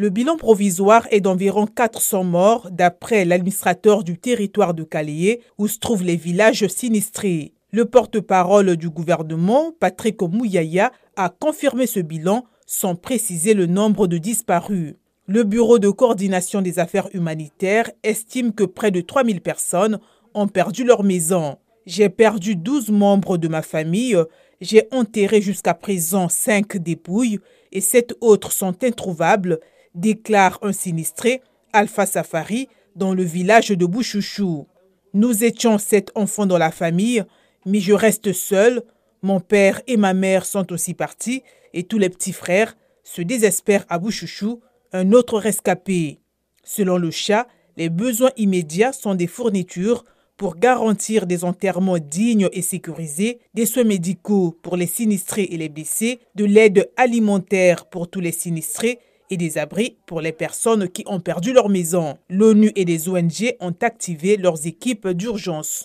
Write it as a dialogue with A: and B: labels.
A: Le bilan provisoire est d'environ 400 morts d'après l'administrateur du territoire de Calais où se trouvent les villages sinistrés. Le porte-parole du gouvernement, Patrick Mouyaya, a confirmé ce bilan sans préciser le nombre de disparus. Le Bureau de coordination des affaires humanitaires estime que près de 3000 personnes ont perdu leur maison. J'ai perdu 12 membres de ma famille, j'ai enterré jusqu'à présent 5 dépouilles et 7 autres sont introuvables, déclare un sinistré, Alpha Safari, dans le village de Bouchouchou. Nous étions sept enfants dans la famille, mais je reste seul. Mon père et ma mère sont aussi partis et tous les petits frères se désespèrent à Bouchouchou un autre rescapé. Selon le chat, les besoins immédiats sont des fournitures pour garantir des enterrements dignes et sécurisés, des soins médicaux pour les sinistrés et les blessés, de l'aide alimentaire pour tous les sinistrés et des abris pour les personnes qui ont perdu leur maison. L'ONU et les ONG ont activé leurs équipes d'urgence.